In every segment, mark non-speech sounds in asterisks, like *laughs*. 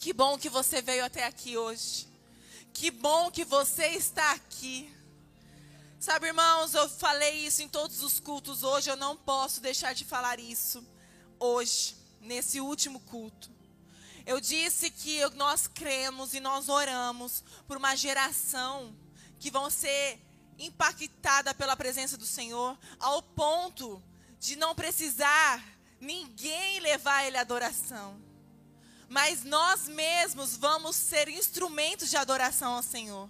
Que bom que você veio até aqui hoje. Que bom que você está aqui. Sabe, irmãos, eu falei isso em todos os cultos hoje, eu não posso deixar de falar isso hoje, nesse último culto. Eu disse que nós cremos e nós oramos por uma geração que vão ser impactada pela presença do Senhor, ao ponto de não precisar ninguém levar ele à adoração. Mas nós mesmos vamos ser instrumentos de adoração ao Senhor.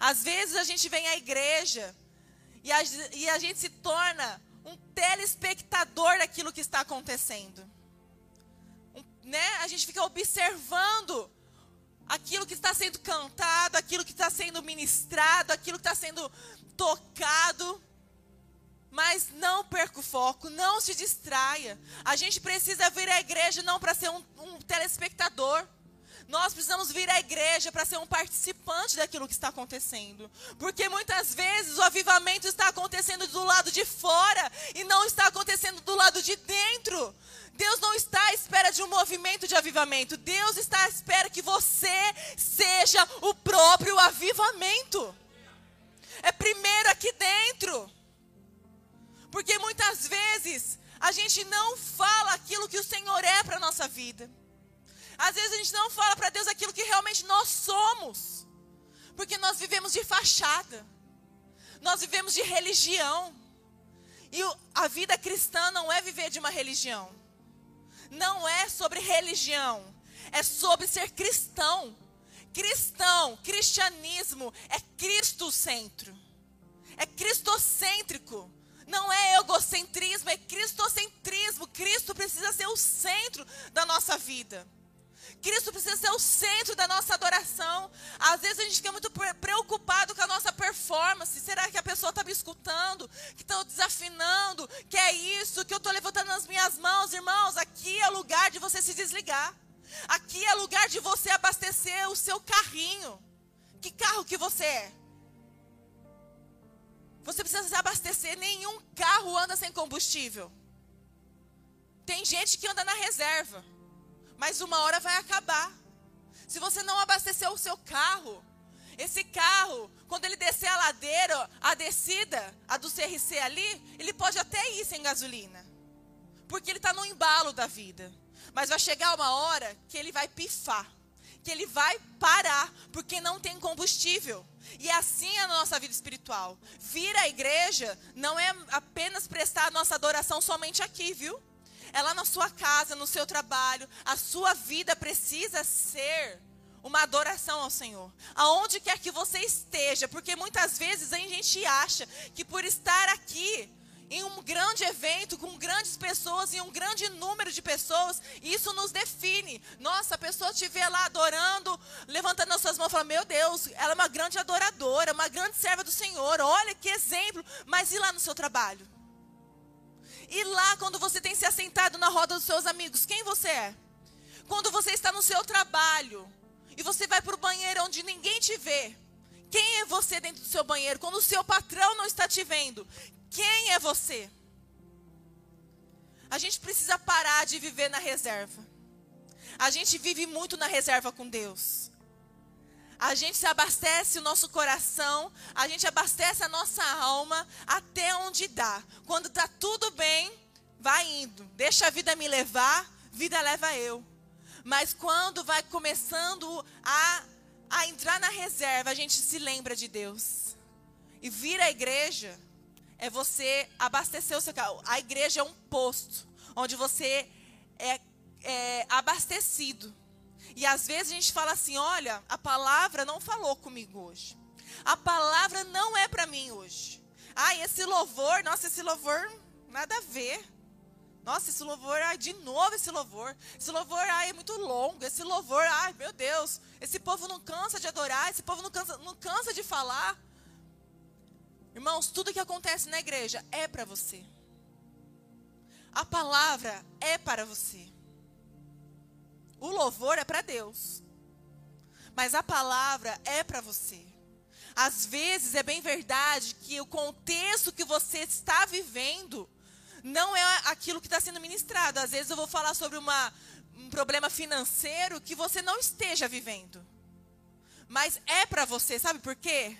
Às vezes a gente vem à igreja e a, e a gente se torna um telespectador daquilo que está acontecendo. Um, né? A gente fica observando aquilo que está sendo cantado, aquilo que está sendo ministrado, aquilo que está sendo tocado. Mas não perca o foco, não se distraia. A gente precisa vir à igreja não para ser um, um telespectador. Nós precisamos vir à igreja para ser um participante daquilo que está acontecendo. Porque muitas vezes o avivamento está acontecendo do lado de fora e não está acontecendo do lado de dentro. Deus não está à espera de um movimento de avivamento. Deus está à espera que você seja o próprio avivamento. É primeiro aqui dentro. Porque muitas vezes a gente não fala aquilo que o Senhor é para a nossa vida. Às vezes a gente não fala para Deus aquilo que realmente nós somos. Porque nós vivemos de fachada. Nós vivemos de religião. E a vida cristã não é viver de uma religião. Não é sobre religião. É sobre ser cristão. Cristão, cristianismo é Cristo centro. É cristocêntrico. Não é egocentrismo, é cristocentrismo. Cristo precisa ser o centro da nossa vida. Cristo precisa ser o centro da nossa adoração. Às vezes a gente fica muito preocupado com a nossa performance. Será que a pessoa está me escutando? Que estou desafinando? Que é isso? Que eu estou levantando as minhas mãos? Irmãos, aqui é lugar de você se desligar. Aqui é lugar de você abastecer o seu carrinho. Que carro que você é? Você precisa se abastecer. Nenhum carro anda sem combustível. Tem gente que anda na reserva mas uma hora vai acabar. Se você não abastecer o seu carro, esse carro, quando ele descer a ladeira, a descida, a do CRC ali, ele pode até ir sem gasolina. Porque ele está no embalo da vida. Mas vai chegar uma hora que ele vai pifar. Que ele vai parar, porque não tem combustível. E assim é a nossa vida espiritual. Vir à igreja não é apenas prestar a nossa adoração somente aqui, viu? é lá na sua casa, no seu trabalho. A sua vida precisa ser uma adoração ao Senhor. Aonde quer que você esteja, porque muitas vezes a gente acha que por estar aqui em um grande evento, com grandes pessoas, em um grande número de pessoas, isso nos define. Nossa, a pessoa te vê lá adorando, levantando as suas mãos e fala: Meu Deus, ela é uma grande adoradora, uma grande serva do Senhor. Olha que exemplo. Mas e lá no seu trabalho? E lá, quando você tem se assentado na roda dos seus amigos, quem você é? Quando você está no seu trabalho e você vai para o banheiro onde ninguém te vê, quem é você dentro do seu banheiro? Quando o seu patrão não está te vendo, quem é você? A gente precisa parar de viver na reserva. A gente vive muito na reserva com Deus. A gente se abastece o nosso coração, a gente abastece a nossa alma até onde dá. Quando está tudo bem, vai indo. Deixa a vida me levar, vida leva eu. Mas quando vai começando a, a entrar na reserva, a gente se lembra de Deus. E vir à igreja é você abastecer o seu carro. A igreja é um posto onde você é, é abastecido. E às vezes a gente fala assim: olha, a palavra não falou comigo hoje. A palavra não é para mim hoje. Ai, esse louvor, nossa, esse louvor, nada a ver. Nossa, esse louvor, ai, de novo esse louvor. Esse louvor, ai, é muito longo. Esse louvor, ai, meu Deus. Esse povo não cansa de adorar. Esse povo não cansa, não cansa de falar. Irmãos, tudo que acontece na igreja é para você. A palavra é para você. O louvor é para Deus. Mas a palavra é para você. Às vezes é bem verdade que o contexto que você está vivendo não é aquilo que está sendo ministrado. Às vezes eu vou falar sobre uma, um problema financeiro que você não esteja vivendo. Mas é para você, sabe por quê?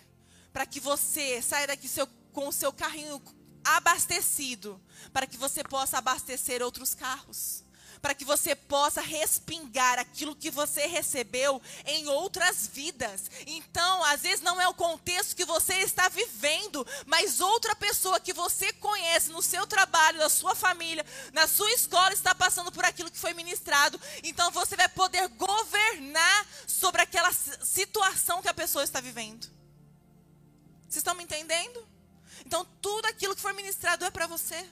Para que você saia daqui seu, com o seu carrinho abastecido, para que você possa abastecer outros carros para que você possa respingar aquilo que você recebeu em outras vidas. Então, às vezes não é o contexto que você está vivendo, mas outra pessoa que você conhece no seu trabalho, na sua família, na sua escola está passando por aquilo que foi ministrado. Então, você vai poder governar sobre aquela situação que a pessoa está vivendo. Vocês estão me entendendo? Então, tudo aquilo que for ministrado é para você.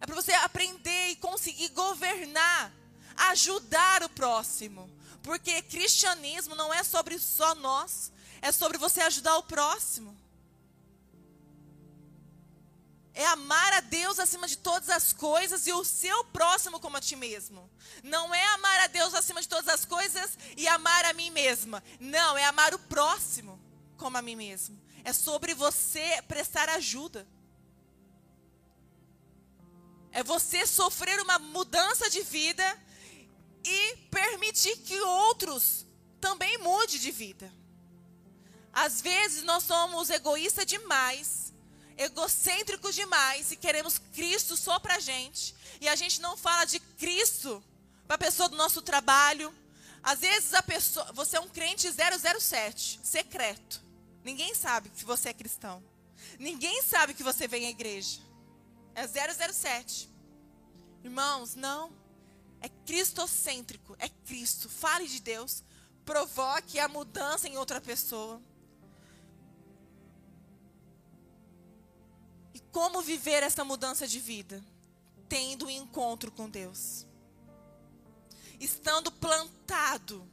É para você aprender e conseguir governar, ajudar o próximo. Porque cristianismo não é sobre só nós, é sobre você ajudar o próximo. É amar a Deus acima de todas as coisas e o seu próximo como a ti mesmo. Não é amar a Deus acima de todas as coisas e amar a mim mesma. Não, é amar o próximo como a mim mesmo. É sobre você prestar ajuda. É você sofrer uma mudança de vida e permitir que outros também mude de vida. Às vezes nós somos egoístas demais, egocêntricos demais e queremos Cristo só pra gente. E a gente não fala de Cristo para a pessoa do nosso trabalho. Às vezes a pessoa, você é um crente 007, secreto. Ninguém sabe que você é cristão. Ninguém sabe que você vem à igreja. É 007. Irmãos, não. É cristocêntrico. É Cristo. Fale de Deus. Provoque a mudança em outra pessoa. E como viver essa mudança de vida? Tendo um encontro com Deus. Estando plantado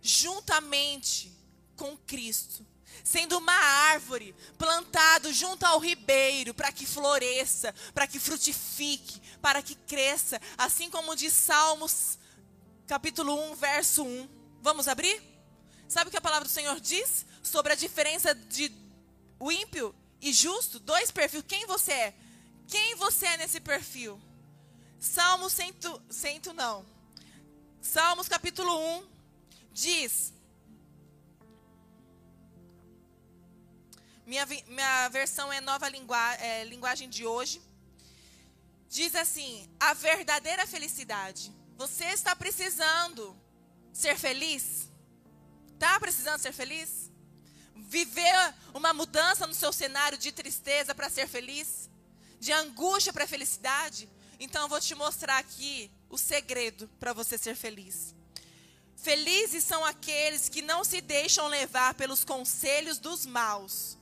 juntamente com Cristo sendo uma árvore plantado junto ao ribeiro para que floresça, para que frutifique, para que cresça, assim como diz Salmos capítulo 1, verso 1. Vamos abrir? Sabe o que a palavra do Senhor diz sobre a diferença de o ímpio e justo? Dois perfis. Quem você é? Quem você é nesse perfil? Salmos cento, cento não. Salmos capítulo 1 diz: Minha, minha versão é nova lingua, é, linguagem de hoje. Diz assim: a verdadeira felicidade. Você está precisando ser feliz? Está precisando ser feliz? Viver uma mudança no seu cenário de tristeza para ser feliz? De angústia para felicidade? Então eu vou te mostrar aqui o segredo para você ser feliz. Felizes são aqueles que não se deixam levar pelos conselhos dos maus,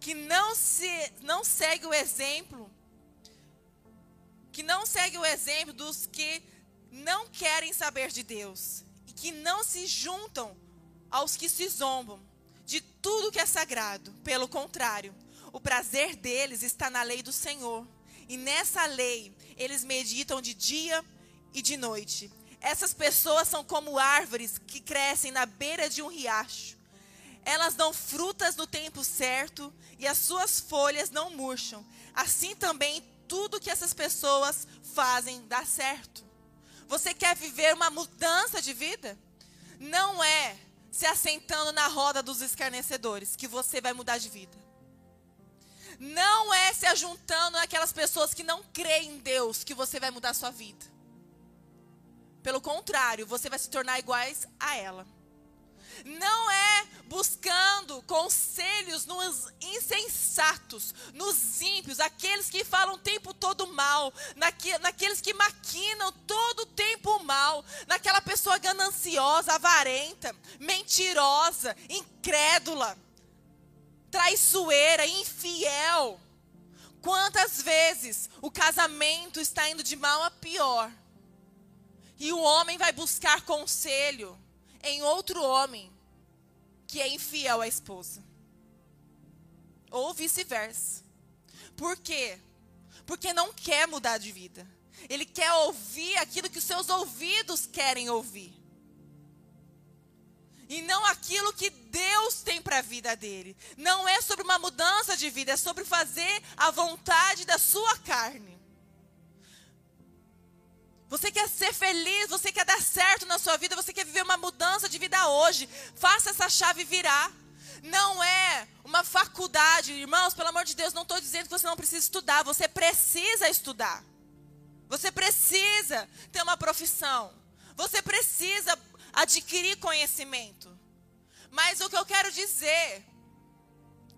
que não se não segue o exemplo que não segue o exemplo dos que não querem saber de Deus e que não se juntam aos que se zombam de tudo que é sagrado. Pelo contrário, o prazer deles está na lei do Senhor. E nessa lei eles meditam de dia e de noite. Essas pessoas são como árvores que crescem na beira de um riacho. Elas dão frutas no tempo certo e as suas folhas não murcham. Assim também tudo que essas pessoas fazem dá certo. Você quer viver uma mudança de vida? Não é se assentando na roda dos escarnecedores que você vai mudar de vida. Não é se ajuntando naquelas pessoas que não creem em Deus que você vai mudar a sua vida. Pelo contrário, você vai se tornar iguais a ela não é buscando conselhos nos insensatos, nos ímpios, aqueles que falam o tempo todo mal, naqueles que maquinam todo o tempo mal, naquela pessoa gananciosa, avarenta, mentirosa, incrédula, traiçoeira, infiel. Quantas vezes o casamento está indo de mal a pior? E o homem vai buscar conselho em outro homem que é infiel à esposa. Ou vice-versa. Por quê? Porque não quer mudar de vida. Ele quer ouvir aquilo que os seus ouvidos querem ouvir. E não aquilo que Deus tem para a vida dele. Não é sobre uma mudança de vida, é sobre fazer a vontade da sua carne. Você quer ser feliz, você quer dar certo na sua vida, você quer viver uma mudança de vida hoje. Faça essa chave virar. Não é uma faculdade, irmãos, pelo amor de Deus, não estou dizendo que você não precisa estudar, você precisa estudar. Você precisa ter uma profissão. Você precisa adquirir conhecimento. Mas o que eu quero dizer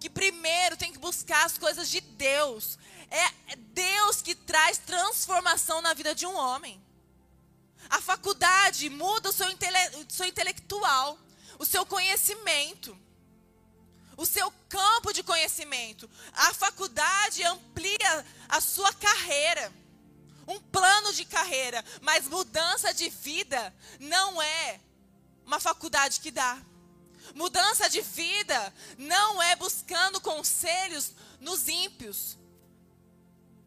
que primeiro tem que buscar as coisas de Deus. É Deus que traz transformação na vida de um homem. A faculdade muda o seu, intele seu intelectual, o seu conhecimento, o seu campo de conhecimento. A faculdade amplia a sua carreira, um plano de carreira, mas mudança de vida não é uma faculdade que dá. Mudança de vida não é buscando conselhos nos ímpios.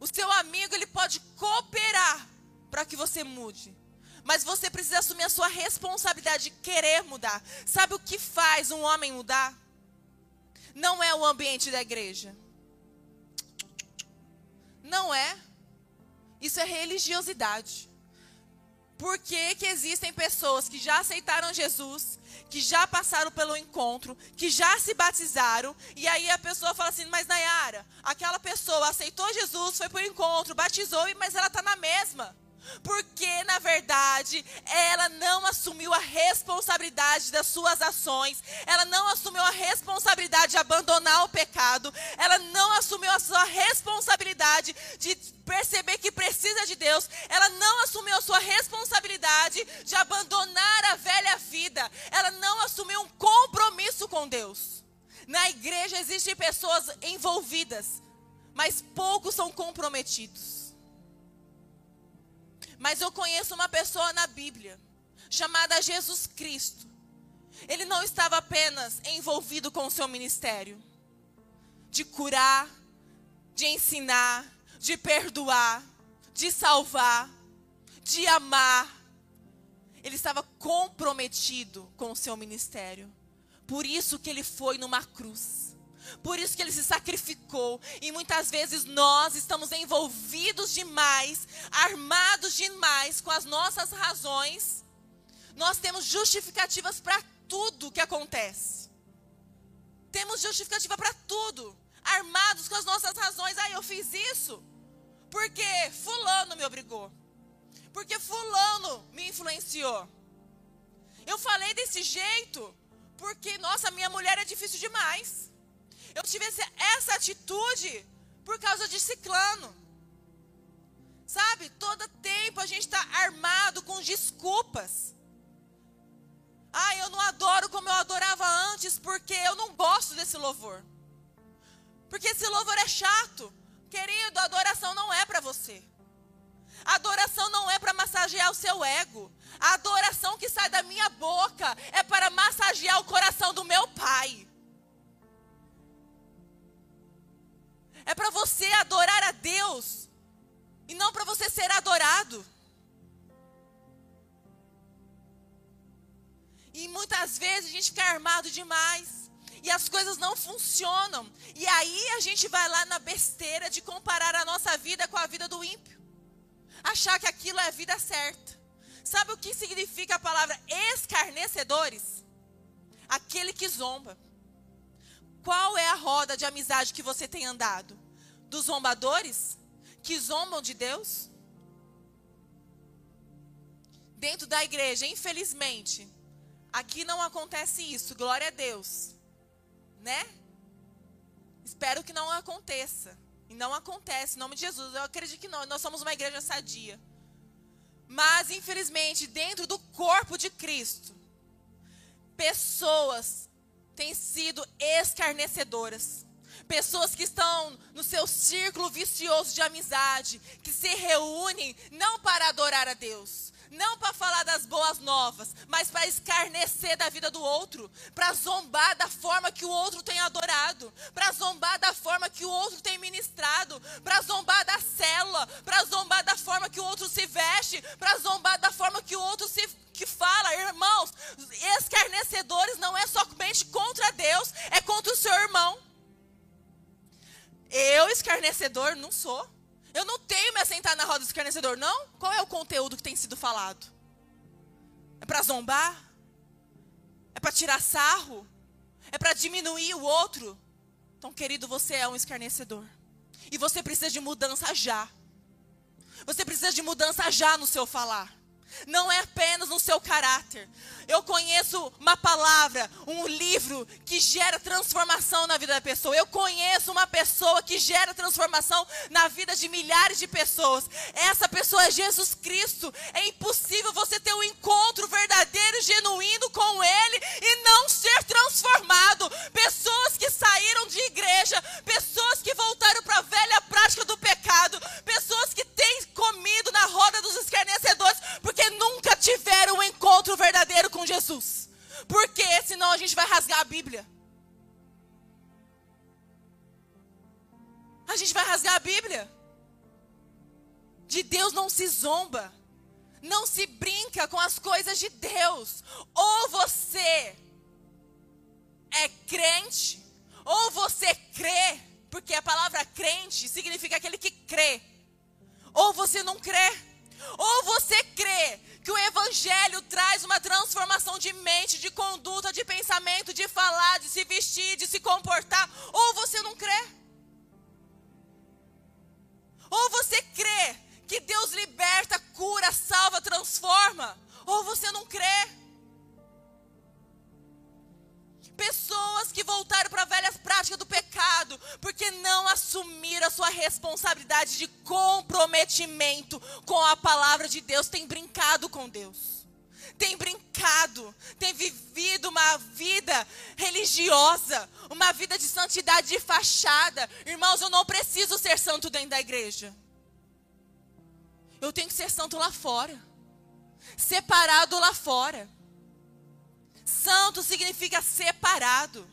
O seu amigo ele pode cooperar para que você mude. Mas você precisa assumir a sua responsabilidade de querer mudar. Sabe o que faz um homem mudar? Não é o ambiente da igreja. Não é. Isso é religiosidade. Por que, que existem pessoas que já aceitaram Jesus, que já passaram pelo encontro, que já se batizaram, e aí a pessoa fala assim: Mas Nayara, aquela pessoa aceitou Jesus, foi para o encontro, batizou, mas ela está na mesma. Porque, na verdade, ela não assumiu a responsabilidade das suas ações, ela não assumiu a responsabilidade de abandonar o pecado, ela não assumiu a sua responsabilidade de perceber que precisa de Deus, ela não assumiu a sua responsabilidade de abandonar a velha vida, ela não assumiu um compromisso com Deus. Na igreja existem pessoas envolvidas, mas poucos são comprometidos. Mas eu conheço uma pessoa na Bíblia, chamada Jesus Cristo. Ele não estava apenas envolvido com o seu ministério de curar, de ensinar, de perdoar, de salvar, de amar. Ele estava comprometido com o seu ministério. Por isso que ele foi numa cruz. Por isso que ele se sacrificou. E muitas vezes nós estamos envolvidos demais, armados demais com as nossas razões. Nós temos justificativas para tudo que acontece. Temos justificativa para tudo. Armados com as nossas razões. Ah, eu fiz isso porque Fulano me obrigou. Porque Fulano me influenciou. Eu falei desse jeito porque, nossa, minha mulher é difícil demais. Eu tive essa atitude por causa de ciclano. Sabe, todo tempo a gente está armado com desculpas. Ah, eu não adoro como eu adorava antes porque eu não gosto desse louvor. Porque esse louvor é chato. Querido, a adoração não é para você. Adoração não é para massagear o seu ego. A adoração que sai da minha boca é para massagear o coração do meu pai. É para você adorar a Deus e não para você ser adorado. E muitas vezes a gente fica armado demais e as coisas não funcionam. E aí a gente vai lá na besteira de comparar a nossa vida com a vida do ímpio. Achar que aquilo é a vida certa. Sabe o que significa a palavra escarnecedores? Aquele que zomba. Qual é a roda de amizade que você tem andado? Dos zombadores? Que zombam de Deus? Dentro da igreja, infelizmente, aqui não acontece isso, glória a Deus. Né? Espero que não aconteça. E não acontece, em nome de Jesus. Eu acredito que não. Nós somos uma igreja sadia. Mas, infelizmente, dentro do corpo de Cristo, pessoas têm sido escarnecedoras. Pessoas que estão no seu círculo vicioso de amizade, que se reúnem não para adorar a Deus, não para falar das boas novas, mas para escarnecer da vida do outro, para zombar da forma que o outro tem adorado, para zombar da forma que o outro tem ministrado, para zombar da célula, para zombar da forma que o outro se veste, para zombar da forma que o outro se que fala, irmãos, escarnecedores não é somente contra Deus, é contra o seu irmão. Eu, escarnecedor, não sou. Eu não tenho me assentar na roda do escarnecedor, não? Qual é o conteúdo que tem sido falado? É para zombar? É para tirar sarro? É para diminuir o outro? Então, querido, você é um escarnecedor. E você precisa de mudança já. Você precisa de mudança já no seu falar não é apenas no seu caráter. Eu conheço uma palavra, um livro que gera transformação na vida da pessoa. Eu conheço uma pessoa que gera transformação na vida de milhares de pessoas. Essa pessoa é Jesus Cristo. É impossível você ter um encontro verdadeiro genuíno com Ele e não ser transformado. Pessoas que saíram de igreja, pessoas que voltaram para a velha prática do pecado, pessoas que têm comido na roda dos escarnecedores, porque porque nunca tiveram um encontro verdadeiro com Jesus. Porque senão a gente vai rasgar a Bíblia. A gente vai rasgar a Bíblia. De Deus não se zomba. Não se brinca com as coisas de Deus. Ou você é crente, ou você crê, porque a palavra crente significa aquele que crê. Ou você não crê. Ou você crê que o Evangelho traz uma transformação de mente, de conduta, de pensamento, de falar, de se vestir, de se comportar, ou você não crê. Ou você crê que Deus liberta, cura, salva, transforma, ou você não crê. Pessoas que voltaram para velhas práticas do pecado, porque não assumiram a sua responsabilidade de comprometimento com a palavra de Deus, tem brincado com Deus. Tem brincado, tem vivido uma vida religiosa, uma vida de santidade de fachada. Irmãos, eu não preciso ser santo dentro da igreja. Eu tenho que ser santo lá fora. Separado lá fora. Santo significa separado.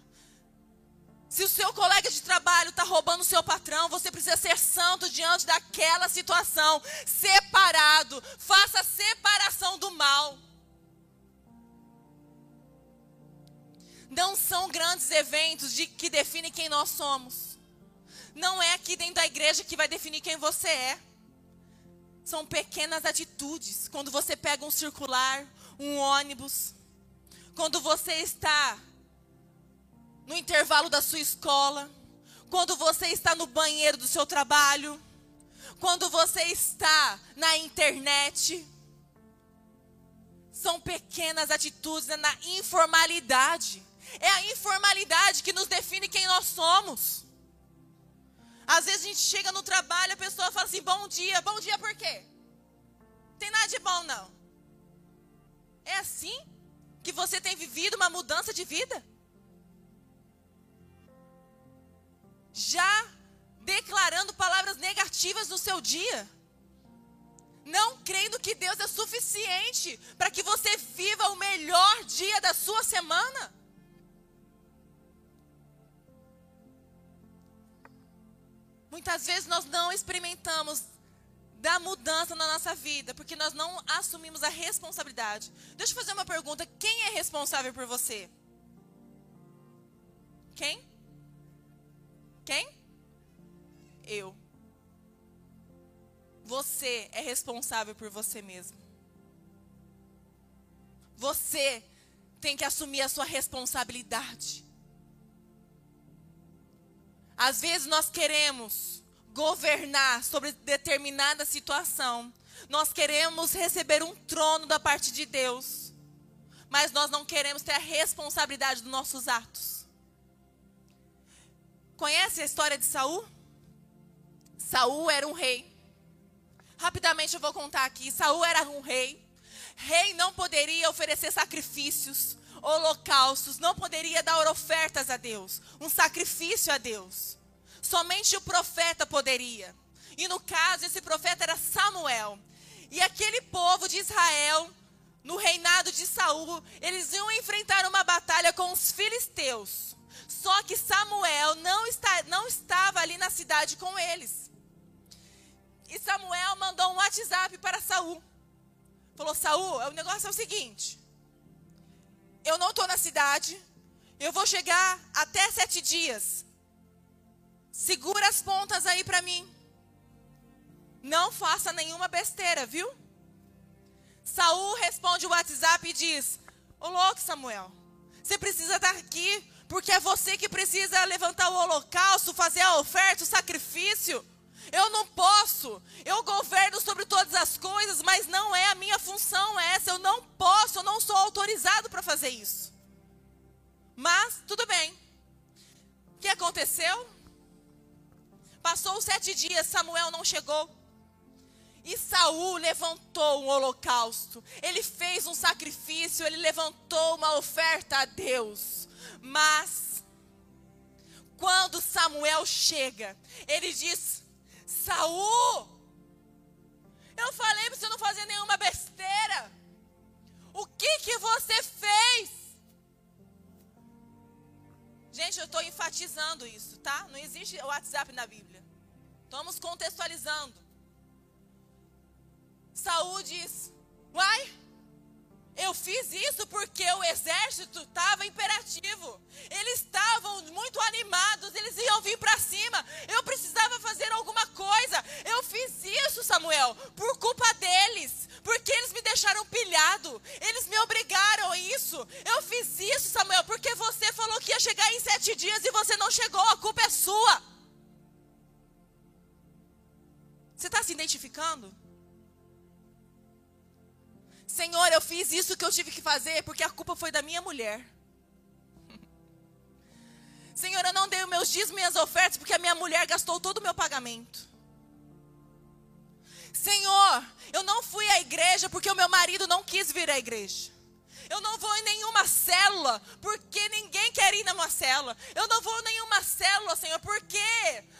Se o seu colega de trabalho está roubando o seu patrão, você precisa ser santo diante daquela situação. Separado. Faça a separação do mal. Não são grandes eventos de, que definem quem nós somos. Não é aqui dentro da igreja que vai definir quem você é. São pequenas atitudes. Quando você pega um circular, um ônibus quando você está no intervalo da sua escola, quando você está no banheiro do seu trabalho, quando você está na internet. São pequenas atitudes é na informalidade. É a informalidade que nos define quem nós somos. Às vezes a gente chega no trabalho, a pessoa fala assim: bom dia, bom dia por quê? Não tem nada de bom, não. É assim? Que você tem vivido uma mudança de vida? Já declarando palavras negativas no seu dia? Não crendo que Deus é suficiente para que você viva o melhor dia da sua semana? Muitas vezes nós não experimentamos da mudança na nossa vida, porque nós não assumimos a responsabilidade. Deixa eu fazer uma pergunta: quem é responsável por você? Quem? Quem? Eu. Você é responsável por você mesmo. Você tem que assumir a sua responsabilidade. Às vezes nós queremos governar sobre determinada situação. Nós queremos receber um trono da parte de Deus, mas nós não queremos ter a responsabilidade dos nossos atos. Conhece a história de Saul? Saul era um rei. Rapidamente eu vou contar aqui. Saul era um rei. Rei não poderia oferecer sacrifícios, holocaustos, não poderia dar ofertas a Deus, um sacrifício a Deus. Somente o profeta poderia. E no caso, esse profeta era Samuel. E aquele povo de Israel, no reinado de Saul, eles iam enfrentar uma batalha com os filisteus. Só que Samuel não, está, não estava ali na cidade com eles. E Samuel mandou um WhatsApp para Saul. Falou: Saul, o negócio é o seguinte. Eu não estou na cidade. Eu vou chegar até sete dias. Segura as pontas aí para mim. Não faça nenhuma besteira, viu? Saul responde o WhatsApp e diz: Ô louco, Samuel, você precisa estar aqui, porque é você que precisa levantar o holocausto, fazer a oferta, o sacrifício. Eu não posso. Eu governo sobre todas as coisas, mas não é a minha função essa. Eu não posso, eu não sou autorizado para fazer isso. Mas, tudo bem. O que aconteceu? Passou os sete dias, Samuel não chegou. E Saul levantou um holocausto. Ele fez um sacrifício, ele levantou uma oferta a Deus. Mas quando Samuel chega, ele diz: Saul, eu falei para você não fazer nenhuma besteira. O que que você fez? Gente, eu estou enfatizando isso, tá? Não existe WhatsApp na Bíblia. Estamos contextualizando. Saúl diz: Uai, eu fiz isso porque o exército estava imperativo. Eles estavam muito animados, eles iam vir para cima. Eu precisava fazer alguma coisa. Eu fiz isso, Samuel, por culpa deles, porque eles me deixaram pilhado. Eles me obrigaram a isso. Eu fiz isso, Samuel, porque você falou que ia chegar em sete dias e você não chegou. A culpa é sua. Você está se identificando? Senhor, eu fiz isso que eu tive que fazer porque a culpa foi da minha mulher. *laughs* Senhor, eu não dei os meus dízimos e minhas ofertas porque a minha mulher gastou todo o meu pagamento. Senhor, eu não fui à igreja porque o meu marido não quis vir à igreja. Eu não vou em nenhuma célula porque ninguém quer ir numa célula. Eu não vou em nenhuma célula, Senhor, porque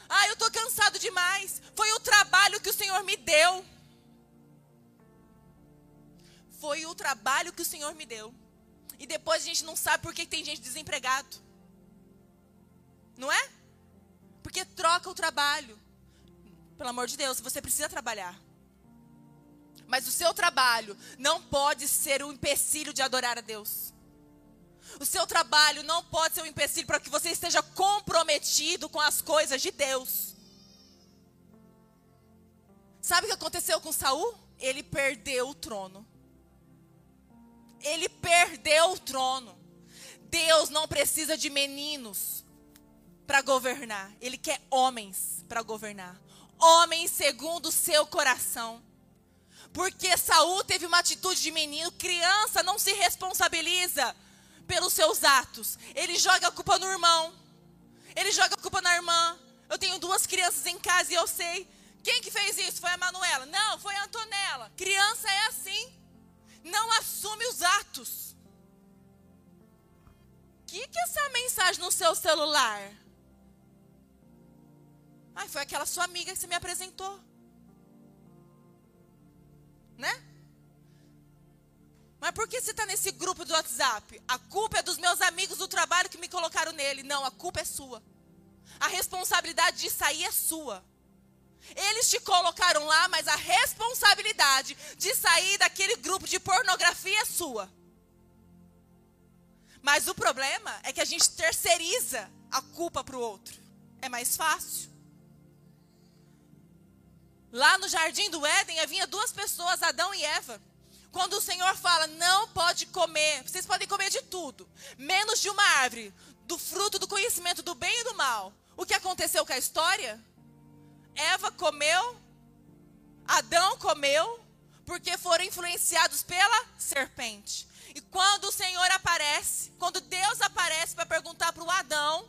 ah, eu estou cansado demais. Foi o trabalho que o Senhor me deu foi o trabalho que o Senhor me deu. E depois a gente não sabe por que tem gente desempregado. Não é? Porque troca o trabalho. Pelo amor de Deus, você precisa trabalhar. Mas o seu trabalho não pode ser um empecilho de adorar a Deus. O seu trabalho não pode ser um empecilho para que você esteja comprometido com as coisas de Deus. Sabe o que aconteceu com Saul? Ele perdeu o trono ele perdeu o trono. Deus não precisa de meninos para governar. Ele quer homens para governar. Homens segundo o seu coração. Porque Saul teve uma atitude de menino, criança não se responsabiliza pelos seus atos. Ele joga a culpa no irmão. Ele joga a culpa na irmã. Eu tenho duas crianças em casa e eu sei. Quem que fez isso? Foi a Manuela? Não, foi a Antonella. Criança é assim não assume os atos. O que, que é essa mensagem no seu celular? Ai, foi aquela sua amiga que você me apresentou. Por que você está nesse grupo do WhatsApp? A culpa é dos meus amigos do trabalho que me colocaram nele. Não, a culpa é sua. A responsabilidade de sair é sua. Eles te colocaram lá, mas a responsabilidade de sair daquele grupo de pornografia é sua. Mas o problema é que a gente terceiriza a culpa para o outro. É mais fácil. Lá no jardim do Éden havia duas pessoas, Adão e Eva. Quando o Senhor fala, não pode comer, vocês podem comer de tudo, menos de uma árvore, do fruto do conhecimento do bem e do mal. O que aconteceu com a história? Eva comeu, Adão comeu, porque foram influenciados pela serpente. E quando o Senhor aparece, quando Deus aparece para perguntar para o Adão,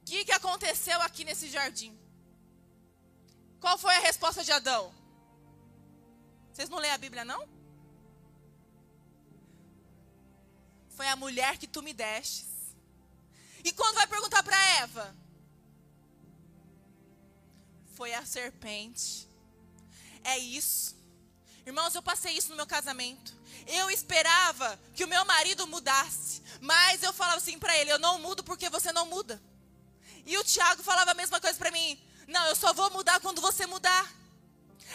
o que, que aconteceu aqui nesse jardim? Qual foi a resposta de Adão? Vocês não leem a Bíblia, não? Foi a mulher que tu me destes. E quando vai perguntar para Eva? foi a serpente. É isso. Irmãos, eu passei isso no meu casamento. Eu esperava que o meu marido mudasse, mas eu falava assim para ele: eu não mudo porque você não muda. E o Tiago falava a mesma coisa para mim: não, eu só vou mudar quando você mudar.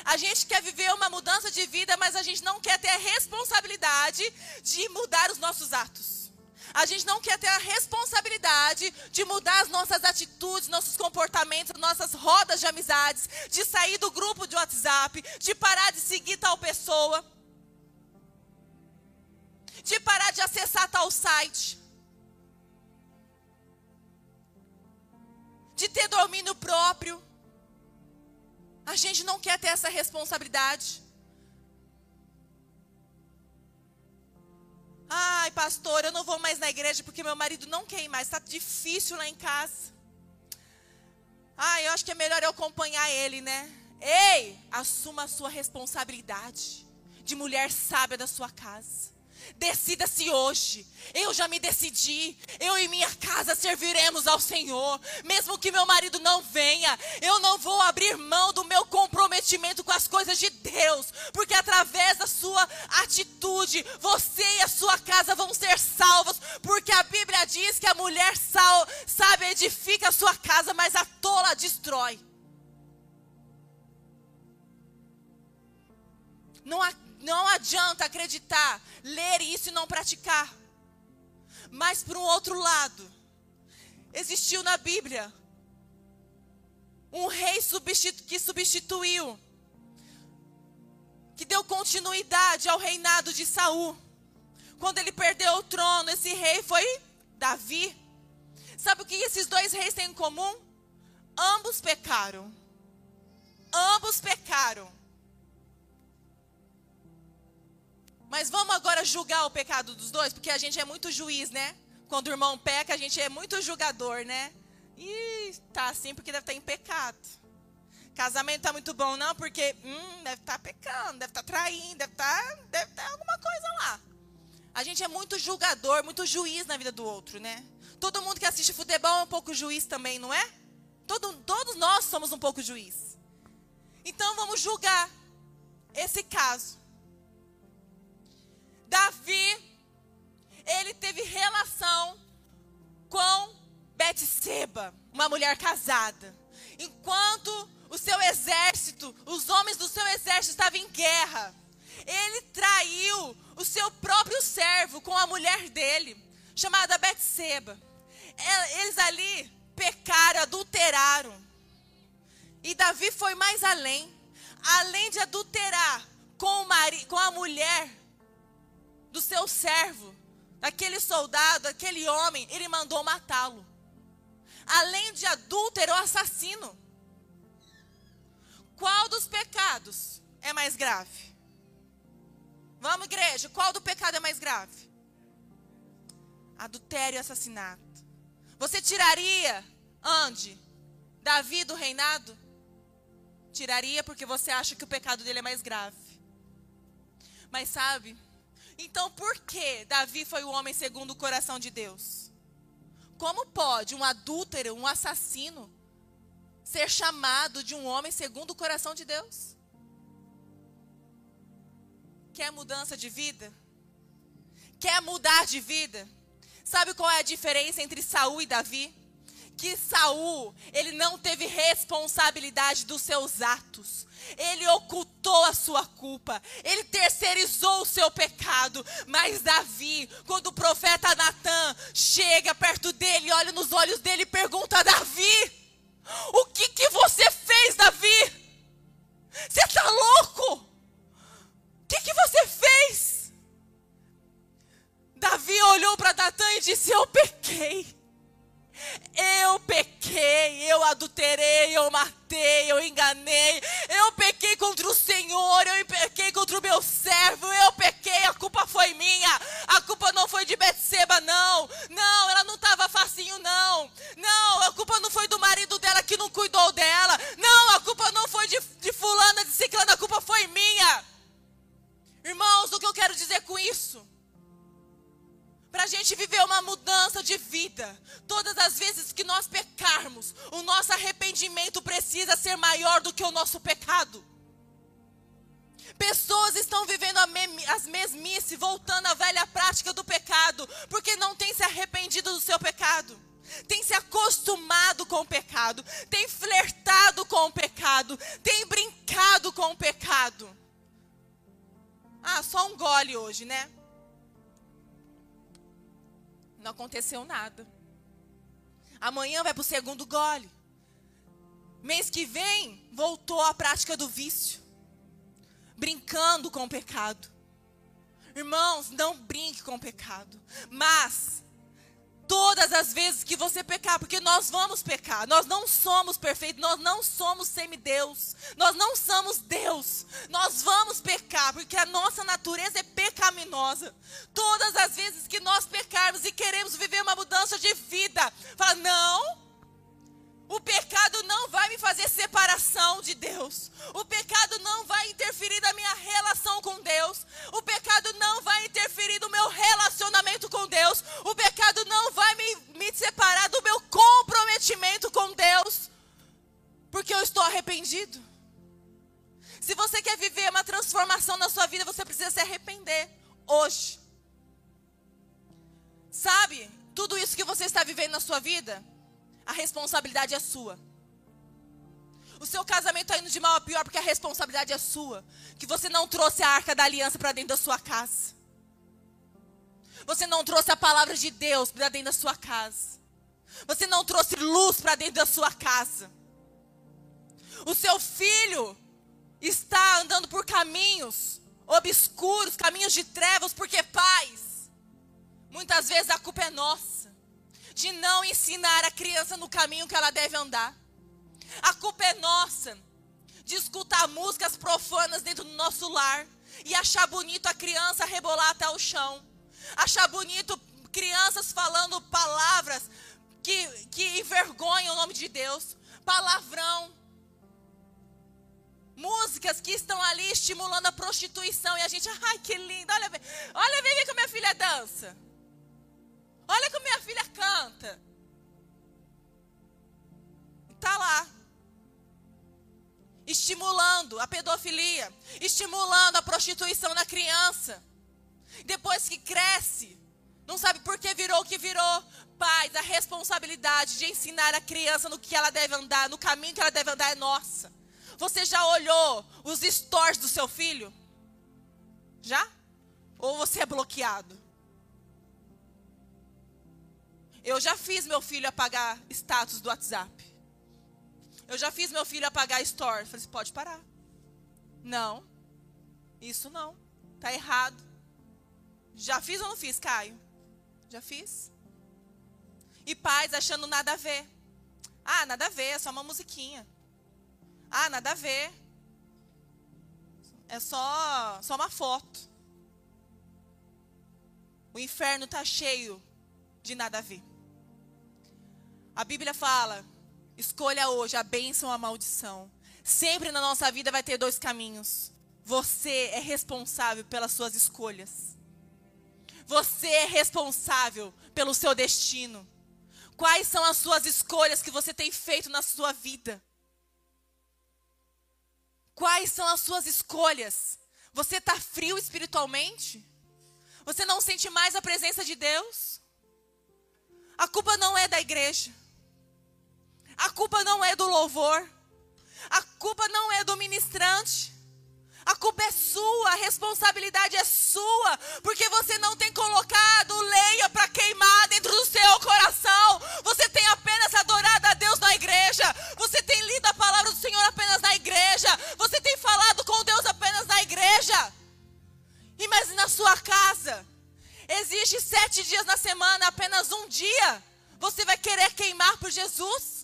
A gente quer viver uma mudança de vida, mas a gente não quer ter a responsabilidade de mudar os nossos atos. A gente não quer ter a responsabilidade de mudar as nossas atitudes, nossos comportamentos, nossas rodas de amizades, de sair do grupo de WhatsApp, de parar de seguir tal pessoa, de parar de acessar tal site, de ter domínio próprio. A gente não quer ter essa responsabilidade. Ai, pastor, eu não vou mais na igreja porque meu marido não quer ir mais. Está difícil lá em casa. Ai, eu acho que é melhor eu acompanhar ele, né? Ei, assuma a sua responsabilidade de mulher sábia da sua casa. Decida-se hoje. Eu já me decidi. Eu e minha casa serviremos ao Senhor. Mesmo que meu marido não venha, eu não vou abrir mão do meu comprometimento com as coisas de Deus. Porque através da sua atitude, você e a sua casa vão ser salvos. Porque a Bíblia diz que a mulher sal, sabe edifica a sua casa, mas a tola destrói. Não há não adianta acreditar, ler isso e não praticar. Mas, por um outro lado, existiu na Bíblia um rei substitu que substituiu, que deu continuidade ao reinado de Saul. Quando ele perdeu o trono, esse rei foi Davi. Sabe o que esses dois reis têm em comum? Ambos pecaram. Ambos pecaram. Mas vamos agora julgar o pecado dos dois, porque a gente é muito juiz, né? Quando o irmão peca, a gente é muito julgador, né? E tá assim porque deve estar em pecado. Casamento tá muito bom, não, porque hum, deve estar tá pecando, deve estar tá traindo, deve estar tá, deve estar alguma coisa lá. A gente é muito julgador, muito juiz na vida do outro, né? Todo mundo que assiste futebol é um pouco juiz também, não é? Todo, todos nós somos um pouco juiz. Então vamos julgar esse caso. Davi, ele teve relação com Betseba, uma mulher casada. Enquanto o seu exército, os homens do seu exército estavam em guerra, ele traiu o seu próprio servo com a mulher dele, chamada Betseba. Eles ali pecaram, adulteraram. E Davi foi mais além. Além de adulterar com, o mari, com a mulher do seu servo, daquele soldado, aquele homem, ele mandou matá-lo. Além de adúltero, assassino. Qual dos pecados é mais grave? Vamos, igreja, qual do pecado é mais grave? Adultério e assassinato. Você tiraria onde? Davi do reinado? Tiraria porque você acha que o pecado dele é mais grave. Mas sabe, então, por que Davi foi o homem segundo o coração de Deus? Como pode um adúltero, um assassino, ser chamado de um homem segundo o coração de Deus? Quer mudança de vida? Quer mudar de vida? Sabe qual é a diferença entre Saul e Davi? Que Saul, ele não teve responsabilidade dos seus atos. Ele ocultou a sua culpa, ele terceirizou o seu pecado. Mas Davi, quando o profeta Natan chega perto dele, olha nos olhos dele e pergunta Davi: O que que você fez, Davi? Você está louco? O que que você fez? Davi olhou para Natan e disse: Eu pequei. Eu pequei, eu adulterei, eu matei, eu enganei, eu pequei contra o Senhor, eu pequei contra o meu servo, hoje, né? Não aconteceu nada. Amanhã vai para o segundo gole. Mês que vem, voltou à prática do vício. Brincando com o pecado. Irmãos, não brinque com o pecado. Mas todas as vezes que você pecar, porque nós vamos pecar, nós não somos perfeitos, nós não somos semideus, nós não somos Deus, nós vamos pecar, porque a nossa natureza é pecaminosa. Todas as vezes que nós pecarmos e queremos viver uma mudança de vida, fala, não, o pecado não vai me fazer separação de Deus. O pecado vida, a responsabilidade é sua. O seu casamento está indo de mal a pior porque a responsabilidade é sua. Que você não trouxe a arca da aliança para dentro da sua casa. Você não trouxe a palavra de Deus para dentro da sua casa. Você não trouxe luz para dentro da sua casa. O seu filho está andando por caminhos obscuros, caminhos de trevas, porque pais, muitas vezes a culpa é nossa de não ensinar a criança no caminho que ela deve andar. A culpa é nossa de escutar músicas profanas dentro do nosso lar e achar bonito a criança rebolar até o chão. Achar bonito crianças falando palavras que, que envergonham o nome de Deus. Palavrão. Músicas que estão ali estimulando a prostituição. E a gente, ai que lindo, olha, olha, vem ver como minha filha dança. Olha como minha filha canta. Está lá. Estimulando a pedofilia, estimulando a prostituição na criança. Depois que cresce, não sabe por que virou o que virou. Pais, a responsabilidade de ensinar a criança no que ela deve andar, no caminho que ela deve andar é nossa. Você já olhou os stories do seu filho? Já? Ou você é bloqueado? Eu já fiz meu filho apagar status do WhatsApp. Eu já fiz meu filho apagar story. Falei, pode parar. Não. Isso não. Tá errado. Já fiz ou não fiz, Caio? Já fiz. E pais achando nada a ver. Ah, nada a ver, é só uma musiquinha. Ah, nada a ver. É só, só uma foto. O inferno tá cheio de nada a ver. A Bíblia fala: escolha hoje a bênção ou a maldição. Sempre na nossa vida vai ter dois caminhos. Você é responsável pelas suas escolhas. Você é responsável pelo seu destino. Quais são as suas escolhas que você tem feito na sua vida? Quais são as suas escolhas? Você está frio espiritualmente? Você não sente mais a presença de Deus? A culpa não é da igreja. A culpa não é do louvor. A culpa não é do ministrante. A culpa é sua, a responsabilidade é sua, porque você não tem colocado lenha para queimar dentro do seu coração. Você tem apenas adorado a Deus na igreja. Você tem lido a palavra do Senhor apenas na igreja. Você tem falado com Deus apenas na igreja. E mas na sua casa, existe sete dias na semana, apenas um dia. Você vai querer queimar por Jesus?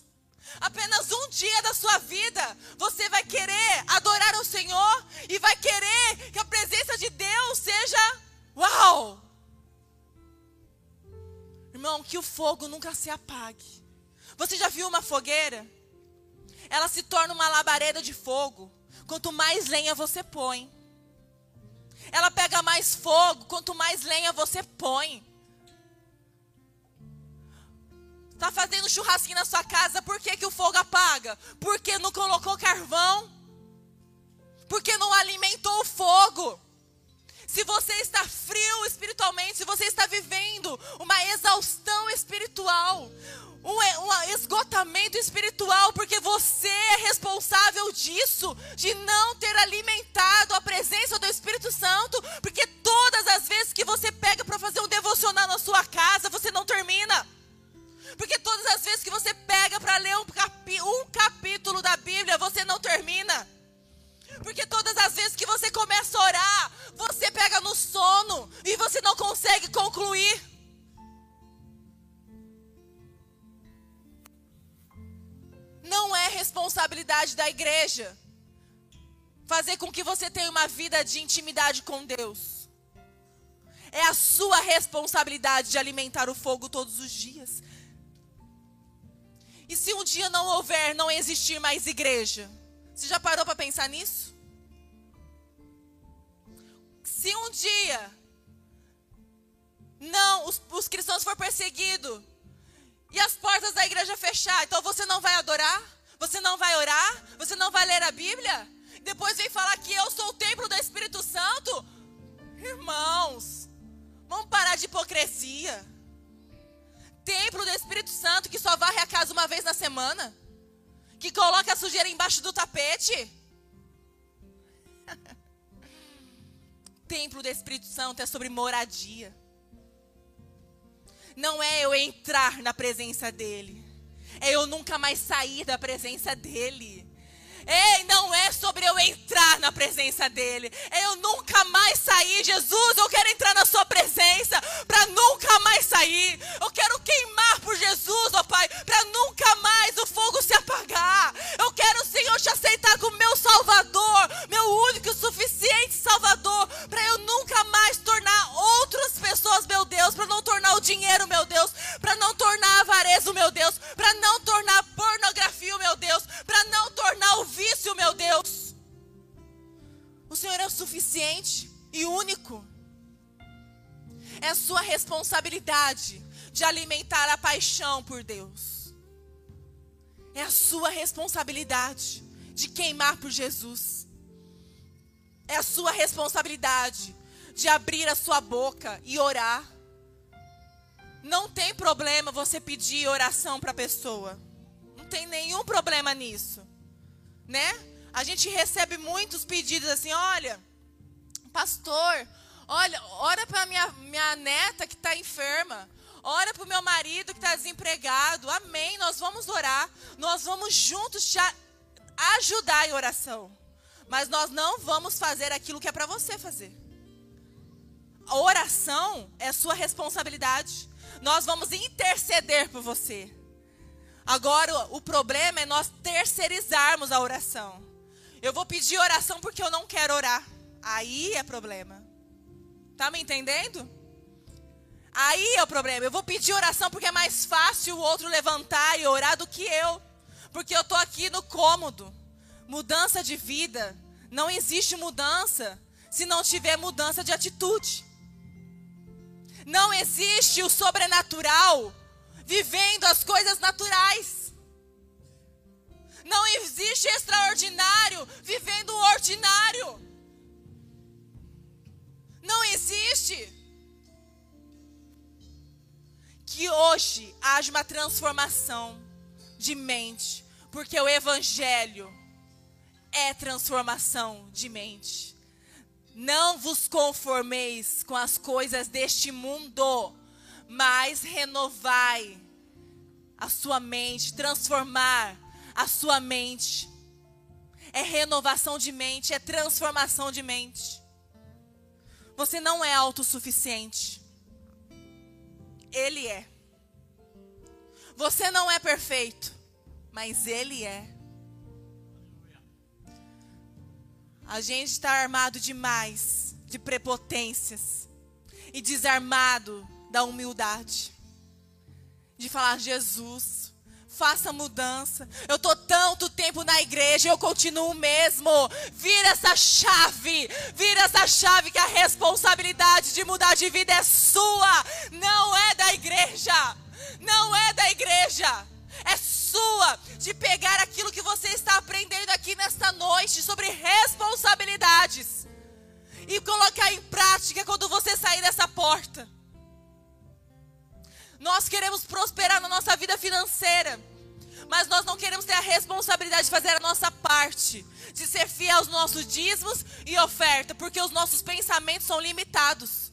Apenas um dia da sua vida, você vai querer adorar o Senhor e vai querer que a presença de Deus seja uau! Irmão, que o fogo nunca se apague. Você já viu uma fogueira? Ela se torna uma labareda de fogo. Quanto mais lenha você põe. Ela pega mais fogo, quanto mais lenha você põe. Está fazendo churrasquinho na sua casa, por que, que o fogo apaga? Porque não colocou carvão? Porque não alimentou o fogo? Se você está frio espiritualmente, se você está vivendo uma exaustão espiritual, um, um esgotamento espiritual, porque você é responsável disso, de não ter alimentado a presença do Espírito Santo, porque todas as vezes que você pega para fazer um devocional na sua casa, você não termina você pega para ler um, capi, um capítulo da Bíblia, você não termina. Porque todas as vezes que você começa a orar, você pega no sono e você não consegue concluir. Não é responsabilidade da igreja fazer com que você tenha uma vida de intimidade com Deus. É a sua responsabilidade de alimentar o fogo todos os dias. E se um dia não houver, não existir mais igreja? Você já parou para pensar nisso? Se um dia não os, os cristãos for perseguidos e as portas da igreja fechar, então você não vai adorar? Você não vai orar? Você não vai ler a Bíblia? Depois vem falar que eu sou o templo do Espírito Santo? Irmãos, vamos parar de hipocrisia. Templo do Espírito Santo que só varre a casa uma vez na semana? Que coloca a sujeira embaixo do tapete? *laughs* Templo do Espírito Santo é sobre moradia. Não é eu entrar na presença dele. É eu nunca mais sair da presença dele. Ei, não é sobre eu entrar na presença dele. É eu nunca mais sair. Jesus, eu quero de alimentar a paixão por Deus. É a sua responsabilidade de queimar por Jesus. É a sua responsabilidade de abrir a sua boca e orar. Não tem problema você pedir oração para a pessoa. Não tem nenhum problema nisso né? A gente recebe muitos pedidos assim, olha, pastor, olha, ora para minha minha neta que está enferma. Ora para o meu marido que está desempregado. Amém. Nós vamos orar. Nós vamos juntos te ajudar em oração. Mas nós não vamos fazer aquilo que é para você fazer. A oração é sua responsabilidade. Nós vamos interceder por você. Agora, o problema é nós terceirizarmos a oração. Eu vou pedir oração porque eu não quero orar. Aí é problema. Tá me entendendo? Aí é o problema. Eu vou pedir oração porque é mais fácil o outro levantar e orar do que eu. Porque eu tô aqui no cômodo. Mudança de vida. Não existe mudança se não tiver mudança de atitude. Não existe o sobrenatural vivendo as coisas naturais. Não existe extraordinário vivendo o ordinário. Não existe. Que hoje haja uma transformação de mente, porque o Evangelho é transformação de mente. Não vos conformeis com as coisas deste mundo, mas renovai a sua mente, transformar a sua mente. É renovação de mente, é transformação de mente. Você não é autossuficiente. Ele é. Você não é perfeito, mas ele é. A gente está armado demais de prepotências e desarmado da humildade. De falar, Jesus, faça mudança. Eu estou tanto tempo na igreja, eu continuo mesmo. Vira essa chave, vira essa chave que a responsabilidade de mudar de vida é sua, não é da igreja. Não é da igreja. É sua de pegar aquilo que você está aprendendo aqui nesta noite sobre responsabilidades e colocar em prática quando você sair dessa porta. Nós queremos prosperar na nossa vida financeira. Mas nós não queremos ter a responsabilidade de fazer a nossa parte, de ser fiel aos nossos dízimos e oferta, porque os nossos pensamentos são limitados.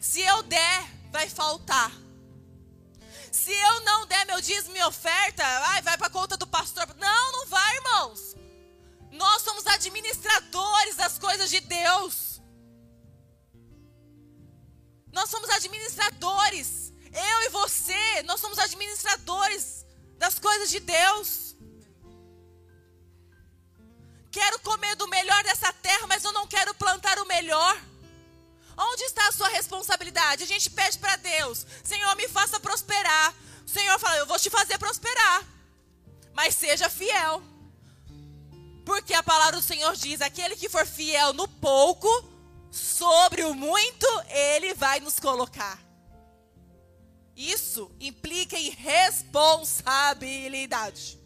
Se eu der, vai faltar. Se eu não der meu dízimo e oferta, ai, vai para conta do pastor. Não, não vai, irmãos. Nós somos administradores das coisas de Deus. Nós somos administradores. Eu e você, nós somos administradores das coisas de Deus. Quero comer do melhor dessa terra, mas eu não quero plantar o melhor. Onde está a sua responsabilidade? A gente pede para Deus: Senhor, me faça prosperar. O Senhor fala: Eu vou te fazer prosperar. Mas seja fiel. Porque a palavra do Senhor diz: aquele que for fiel no pouco, sobre o muito, ele vai nos colocar. Isso implica em responsabilidade.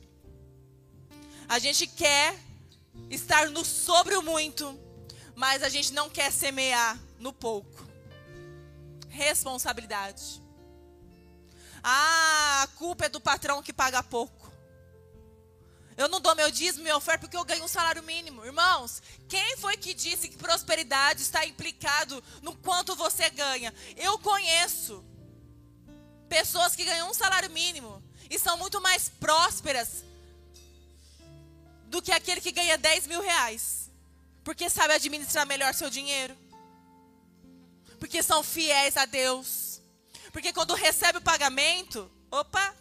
A gente quer estar no sobre o muito, mas a gente não quer semear no pouco. Responsabilidade. Ah, a culpa é do patrão que paga pouco. Eu não dou meu dízimo, minha oferta porque eu ganho um salário mínimo. Irmãos, quem foi que disse que prosperidade está implicado no quanto você ganha? Eu conheço pessoas que ganham um salário mínimo e são muito mais prósperas do que aquele que ganha 10 mil reais. Porque sabe administrar melhor seu dinheiro. Porque são fiéis a Deus. Porque quando recebe o pagamento, opa,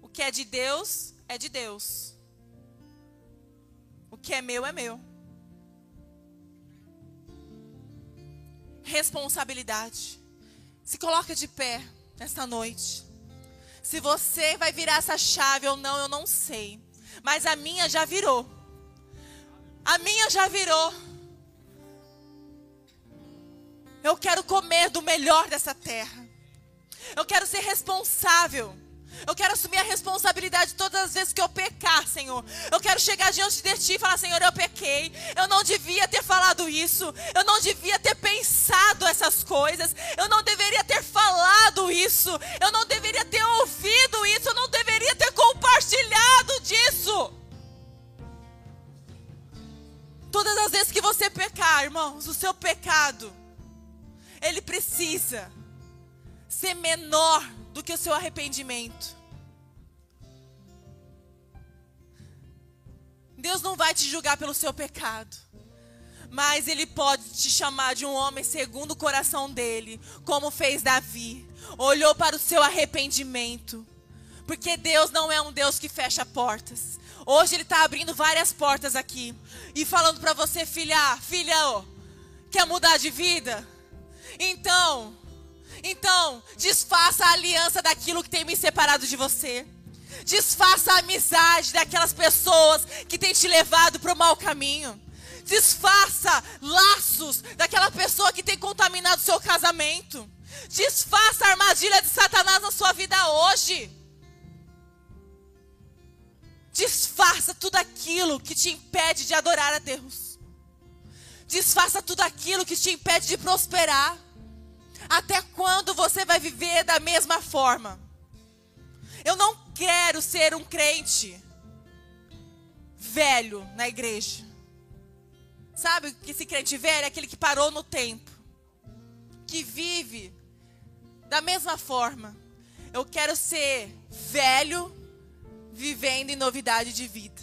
o que é de Deus é de Deus. O que é meu é meu. Responsabilidade. Se coloca de pé nesta noite. Se você vai virar essa chave ou não, eu não sei. Mas a minha já virou. A minha já virou. Eu quero comer do melhor dessa terra. Eu quero ser responsável. Eu quero assumir a responsabilidade todas as vezes que eu pecar, Senhor. Eu quero chegar diante de Ti e falar: Senhor, eu pequei. Eu não devia ter falado isso. Eu não devia ter pensado essas coisas. Eu não deveria ter falado isso. Eu não deveria ter Todas as vezes que você pecar, irmãos, o seu pecado, ele precisa ser menor do que o seu arrependimento. Deus não vai te julgar pelo seu pecado. Mas Ele pode te chamar de um homem segundo o coração dele, como fez Davi. Olhou para o seu arrependimento. Porque Deus não é um Deus que fecha portas. Hoje Ele está abrindo várias portas aqui. E falando para você, filha, filha, quer mudar de vida? Então, então, desfaça a aliança daquilo que tem me separado de você. Desfaça a amizade daquelas pessoas que têm te levado para o mau caminho. Desfaça laços daquela pessoa que tem contaminado seu casamento. Desfaça a armadilha de Satanás na sua vida hoje. Desfaça tudo aquilo que te impede de adorar a Deus. Desfaça tudo aquilo que te impede de prosperar. Até quando você vai viver da mesma forma? Eu não quero ser um crente velho na igreja. Sabe que esse crente velho é aquele que parou no tempo, que vive da mesma forma. Eu quero ser velho vivendo em novidade de vida.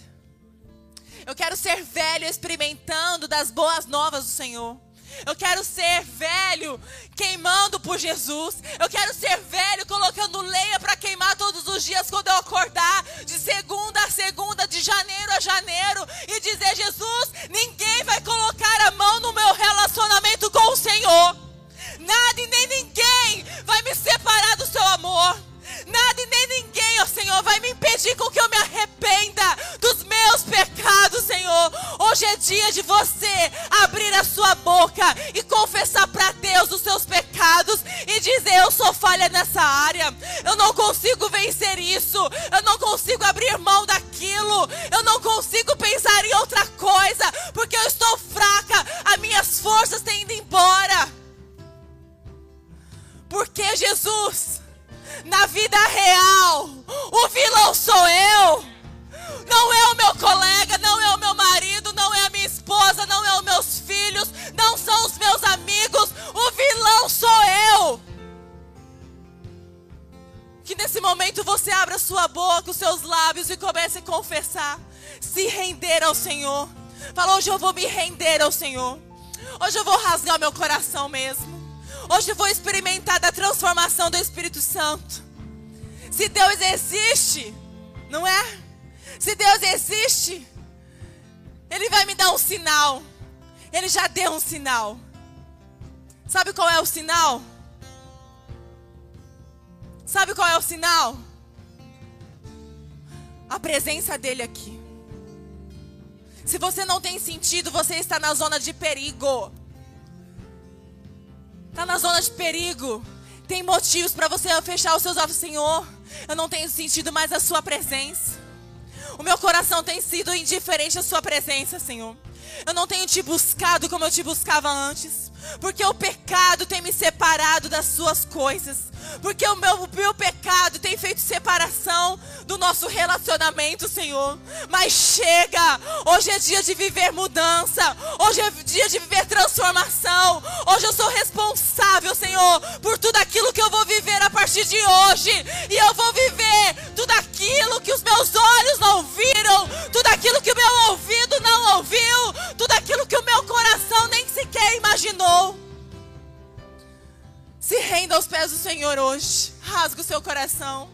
Eu quero ser velho experimentando das boas novas do Senhor. Eu quero ser velho queimando por Jesus. Eu quero ser velho colocando lenha para queimar todos os dias quando eu acordar, de segunda a segunda, de janeiro a janeiro, e dizer: Jesus, ninguém vai colocar a mão no meu relacionamento com o Senhor. Nada e nem ninguém vai me separar do seu amor. Nada e nem ninguém, Senhor, vai me impedir com que eu me arrependa dos meus pecados, Senhor. Hoje é dia de você abrir a sua boca e confessar para Deus os seus pecados e dizer: Eu sou falha nessa área, eu não consigo vencer isso, eu não consigo abrir mão daquilo, eu não consigo pensar em outra coisa, porque eu estou fraca, as minhas forças têm ido embora. Porque Jesus na vida real, o vilão sou eu. Não é o meu colega, não é o meu marido, não é a minha esposa, não é os meus filhos, não são os meus amigos. O vilão sou eu. Que nesse momento você abra sua boca, os seus lábios e comece a confessar, se render ao Senhor. Fala, hoje eu vou me render ao Senhor. Hoje eu vou rasgar meu coração mesmo. Hoje vou experimentar da transformação do Espírito Santo. Se Deus existe, não é? Se Deus existe, Ele vai me dar um sinal. Ele já deu um sinal. Sabe qual é o sinal? Sabe qual é o sinal? A presença dele aqui. Se você não tem sentido, você está na zona de perigo. Está na zona de perigo. Tem motivos para você fechar os seus olhos, Senhor. Eu não tenho sentido mais a Sua presença. O meu coração tem sido indiferente à Sua presença, Senhor. Eu não tenho te buscado como eu te buscava antes. Porque o pecado tem me separado das suas coisas. Porque o meu, meu pecado tem feito separação do nosso relacionamento, Senhor. Mas chega! Hoje é dia de viver mudança. Hoje é dia de viver transformação. Hoje eu sou responsável, Senhor, por tudo aquilo que eu vou viver a partir de hoje. E eu vou viver tudo aquilo que os meus olhos não viram, tudo aquilo que o meu ouvido não ouviu, tudo aquilo que o meu coração nem sequer imaginou. Se renda aos pés do Senhor hoje. Rasga o seu coração.